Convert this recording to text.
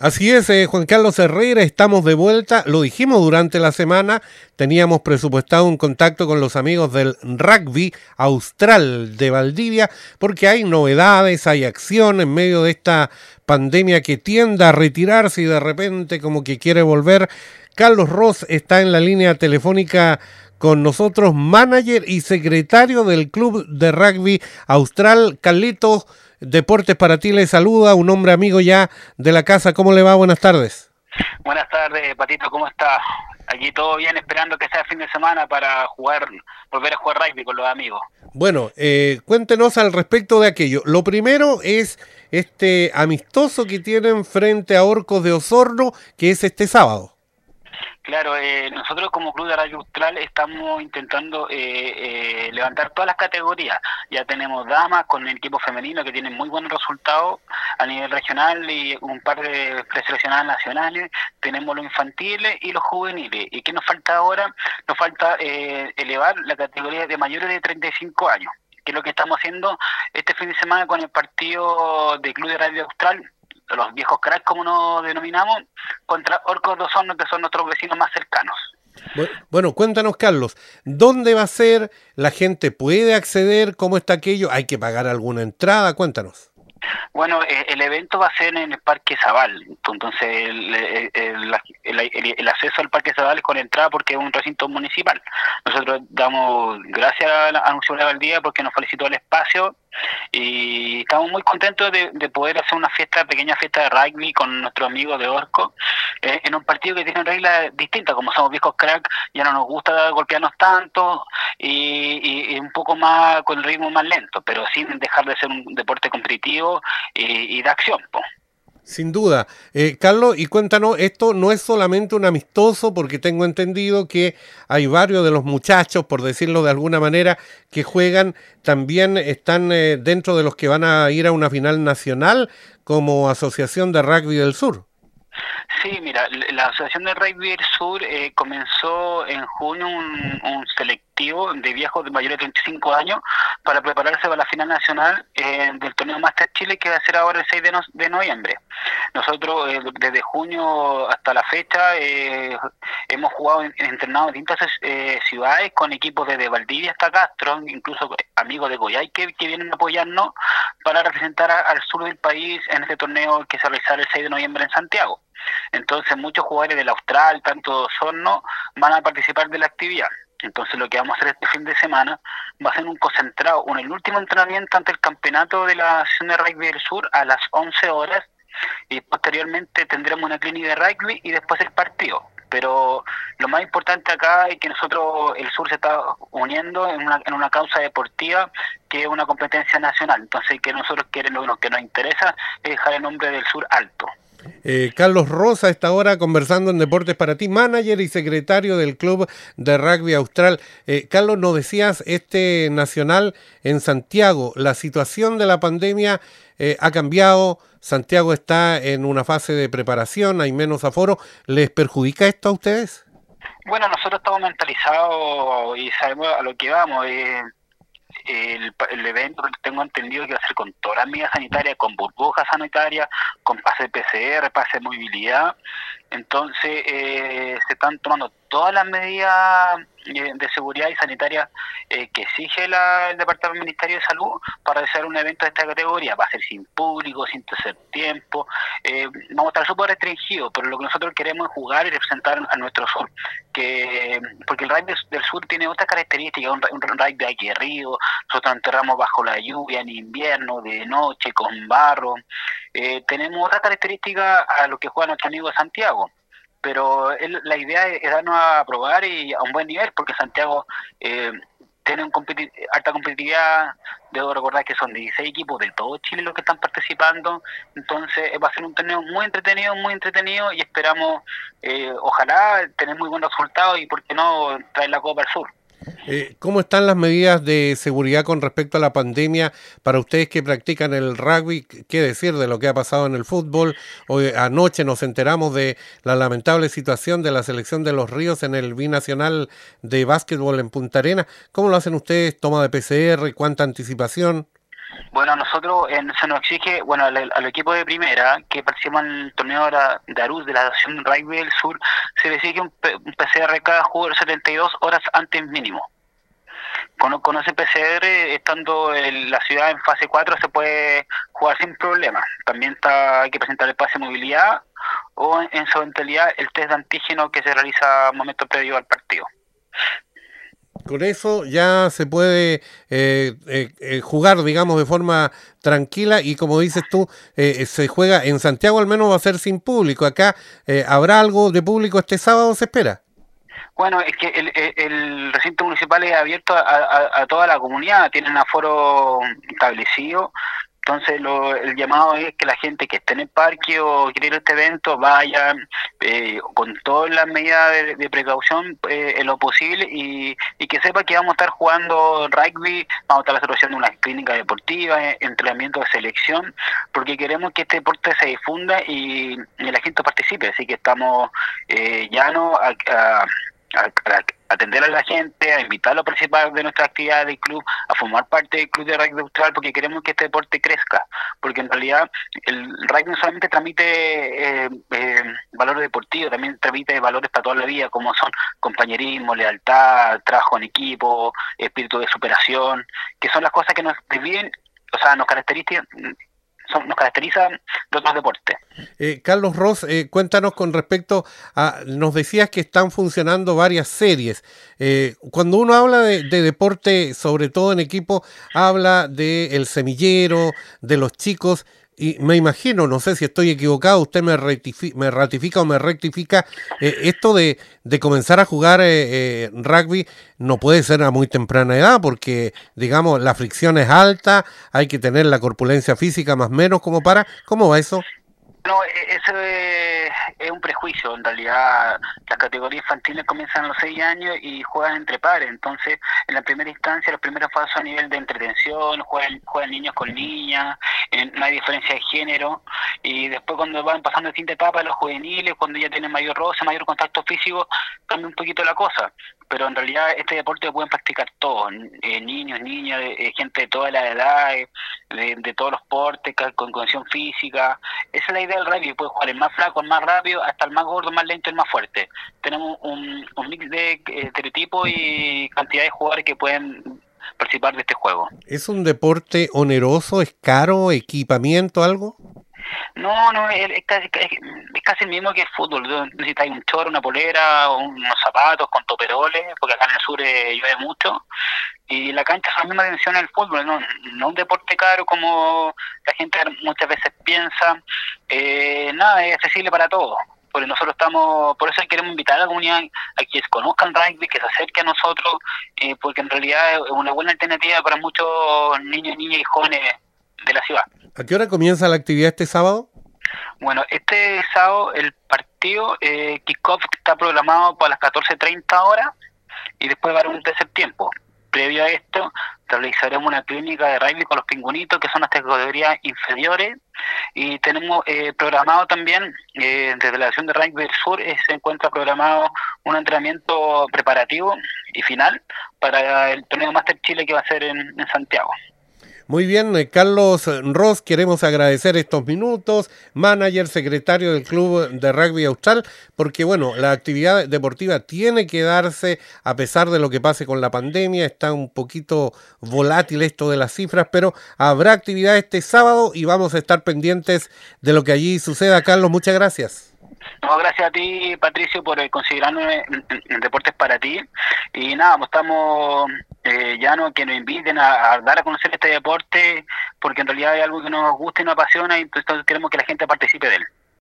Así es, eh, Juan Carlos Herrera, estamos de vuelta. Lo dijimos durante la semana, teníamos presupuestado un contacto con los amigos del rugby austral de Valdivia, porque hay novedades, hay acción en medio de esta pandemia que tiende a retirarse y de repente como que quiere volver. Carlos Ross está en la línea telefónica con nosotros, manager y secretario del Club de Rugby Austral. Carlitos, Deportes para ti le saluda, un hombre amigo ya de la casa. ¿Cómo le va? Buenas tardes. Buenas tardes, Patito, ¿cómo está? Aquí todo bien, esperando que sea fin de semana para jugar, volver a jugar rugby con los amigos. Bueno, eh, cuéntenos al respecto de aquello. Lo primero es este amistoso que tienen frente a Orcos de Osorno, que es este sábado. Claro, eh, nosotros como Club de Radio Austral estamos intentando eh, eh, levantar todas las categorías. Ya tenemos damas con el equipo femenino que tienen muy buenos resultados a nivel regional y un par de preseleccionadas nacionales. Tenemos los infantiles y los juveniles. ¿Y qué nos falta ahora? Nos falta elevar la categoría de mayores de 35 años que es lo que estamos haciendo este fin de semana con el partido de Club de Radio Austral los viejos cracks, como nos denominamos, contra Orcos de Osorno, que son nuestros vecinos más cercanos. Bueno, cuéntanos, Carlos, ¿dónde va a ser? ¿La gente puede acceder? ¿Cómo está aquello? ¿Hay que pagar alguna entrada? Cuéntanos. Bueno, eh, el evento va a ser en el Parque Zabal, entonces el, el, acceso al Parque Zabal es con entrada porque es un recinto municipal. Nosotros damos gracias a la Municipalidad del Día porque nos felicitó el espacio y estamos muy contentos de, poder hacer una fiesta, pequeña fiesta de rugby con nuestros amigos de Orco, eh, en un partido que tiene reglas distintas, como somos viejos crack, ya no nos gusta golpearnos tanto y, un poco más con ritmo más lento, pero sin dejar de ser un deporte competitivo y, de acción. Sin duda. Eh, Carlos, y cuéntanos, esto no es solamente un amistoso, porque tengo entendido que hay varios de los muchachos, por decirlo de alguna manera, que juegan, también están eh, dentro de los que van a ir a una final nacional como Asociación de Rugby del Sur. Sí, mira, la Asociación de Rugby del Sur eh, comenzó en junio un, selectivo de viejos de mayores de 35 años para prepararse para la final nacional eh, del torneo Master Chile que va a ser ahora el 6 de, noviembre. Nosotros eh, desde junio hasta la fecha eh, hemos jugado, en, entrenado en distintas ciudades con equipos desde Valdivia hasta Castro, incluso amigos de Goyay que, vienen a apoyarnos para representar al sur del país en este torneo que se realizará el 6 de noviembre en Santiago. Entonces muchos jugadores del Austral, tanto Sorno, van a participar de la actividad. Entonces lo que vamos a hacer este fin de semana va a ser un concentrado, un, el último entrenamiento ante el campeonato de la Asociación de Rugby del Sur a las 11 horas y posteriormente tendremos una clínica de rugby y después el partido. Pero lo más importante acá es que nosotros, el sur se está uniendo en una, en una causa deportiva que es una competencia nacional. Entonces, que nosotros queremos, lo que nos interesa es dejar el nombre del sur alto. Eh, Carlos Rosa está ahora conversando en Deportes para ti, manager y secretario del Club de Rugby Austral. Eh, Carlos, nos decías, este nacional en Santiago, la situación de la pandemia eh, ha cambiado, Santiago está en una fase de preparación, hay menos aforo, ¿les perjudica esto a ustedes? Bueno, nosotros estamos mentalizados y sabemos a lo que vamos el, el evento tengo entendido que va a ser con todas las medidas sanitarias, con burbujas sanitarias, con pase PCR, pase de movilidad. Entonces eh, se están tomando todas las medidas eh, de seguridad y sanitaria eh, que exige el Departamento Ministerio de Salud para hacer un evento de esta categoría. Va a ser sin público, sin tercer tiempo. Eh, vamos a estar súper restringidos, pero lo que nosotros queremos es jugar y representar a nuestro sur. Que, porque el rugby del sur tiene otras características, un, un rugby aguerrido, nosotros enterramos bajo la lluvia en invierno, de noche, con barro. tenemos otras características a lo que juega nuestro amigo Santiago pero la idea es, darnos a probar y a un buen nivel, porque Santiago eh, tiene un alta competitividad, debo recordar que son 16 equipos de todo Chile los que están participando, entonces va a ser un torneo muy entretenido, muy entretenido y esperamos, eh, ojalá, tener muy buenos resultados y, ¿por qué no, traer la Copa al Sur. Eh, ¿Cómo están las medidas de seguridad con respecto a la pandemia para ustedes que practican el rugby? ¿Qué decir de lo que ha pasado en el fútbol? Hoy, anoche nos enteramos de la lamentable situación de la selección de los Ríos en el binacional de básquetbol en Punta Arena. ¿Cómo lo hacen ustedes? ¿Toma de PCR? ¿Cuánta anticipación? Bueno, nosotros se nos exige, bueno, al, equipo de primera que participa en el torneo de Aruz de la Asociación Rugby del Sur, se le exige un, PCR cada jugador 72 horas antes mínimo. Con, con ese PCR, estando en la ciudad en fase 4, se puede jugar sin problema. También está, hay que presentar el pase de movilidad o en, su eventualidad el test de antígeno que se realiza momento previo al partido. Con eso ya se puede eh, eh, eh, jugar, digamos, de forma tranquila y como dices tú, se juega en Santiago al menos va a ser sin público. Acá habrá algo de público este sábado, se espera. Bueno, es que el, recinto municipal es abierto a, a, toda la comunidad, tienen aforo establecido, entonces lo, el llamado es que la gente que esté en el parque o quiere ir a este evento vaya eh, con todas las medidas de, precaución eh, en lo posible y, que sepa que vamos a estar jugando rugby, vamos a estar haciendo una clínica deportiva, eh, entrenamiento de selección, porque queremos que este deporte se difunda y, la gente participe. Así que estamos llanos a, a a, atender a la gente, a invitarlo a participar de nuestra actividad del club, a formar parte del club de rugby austral, porque queremos que este deporte crezca, porque en realidad el rugby no solamente transmite eh, eh, valores deportivos, también transmite valores para toda la vida, como son compañerismo, lealtad, trabajo en equipo, espíritu de superación, que son las cosas que nos dividen, o sea, nos nos caracterizan de otros deportes. Eh, Carlos Ross, eh, cuéntanos con respecto a, nos decías que están funcionando varias series. Eh, cuando uno habla de, deporte, sobre todo en equipo, habla de el semillero, de los chicos, y me imagino, no sé si estoy equivocado, usted me, ratifica o me rectifica, eh, esto de, de, comenzar a jugar eh, eh, rugby no puede ser a muy temprana edad porque, digamos, la fricción es alta, hay que tener la corpulencia física más o menos como para, ¿cómo va eso? No, e-, eso es, un prejuicio. En realidad, las categorías infantiles comienzan a los 6 años y juegan entre pares. Entonces, en la primera instancia, las primeras fases a nivel de entretención, juegan, juegan niños con niñas, no hay diferencia de género. Y después, cuando van pasando distintas etapas, los juveniles, cuando ya tienen mayor roce, mayor contacto físico, cambia un poquito la cosa pero en realidad este deporte lo pueden practicar todos, eh, niños, niñas, eh, gente de todas las edades, de, todos los portes, con condición física. Esa es la idea del rugby, puede jugar el más flaco, el más rápido, hasta el más gordo, el más lento, el más fuerte. Tenemos un, mix de eh, estereotipos y cantidad de jugadores que pueden participar de este juego. ¿Es un deporte oneroso, es caro, equipamiento, algo? No, no, es casi, es casi el mismo que el fútbol. Necesitáis un chorro, una polera, unos zapatos con toperoles, porque acá en el sur eh, llueve mucho. Y la cancha es la misma dimensión del fútbol, no, no un deporte caro como la gente muchas veces piensa. Eh, nada, es accesible para todos porque nosotros estamos, por eso queremos invitar a la comunidad a que conozcan rugby, que se acerque a nosotros, eh, porque en realidad es una buena alternativa para muchos niños, niñas y jóvenes de la ciudad. ¿A qué hora comienza la actividad este sábado? Bueno, este sábado el partido eh, kickoff está programado para las 14.30 horas y después va a haber un tercer tiempo. Previo a esto, realizaremos una clínica de rugby con los pingüinitos, que son las categorías inferiores, y tenemos eh, programado también, eh, desde la Acción de Rugby del Sur, eh, se encuentra programado un entrenamiento preparativo y final para el torneo Master Chile que va a ser en Santiago. Muy bien, eh, Carlos Ross, queremos agradecer estos minutos, manager, secretario del Club de Rugby Austral, porque bueno, la actividad deportiva tiene que darse a pesar de lo que pase con la pandemia, está un poquito volátil esto de las cifras, pero habrá actividad este sábado y vamos a estar pendientes de lo que allí suceda. Carlos, muchas gracias. No, gracias a ti, Patricio, por eh, considerarme en, Deportes para ti. Y nada, pues estamos eh, ya no que nos inviten a, dar a conocer este deporte, porque en realidad hay algo que nos gusta y nos apasiona y entonces queremos que la gente participe de él.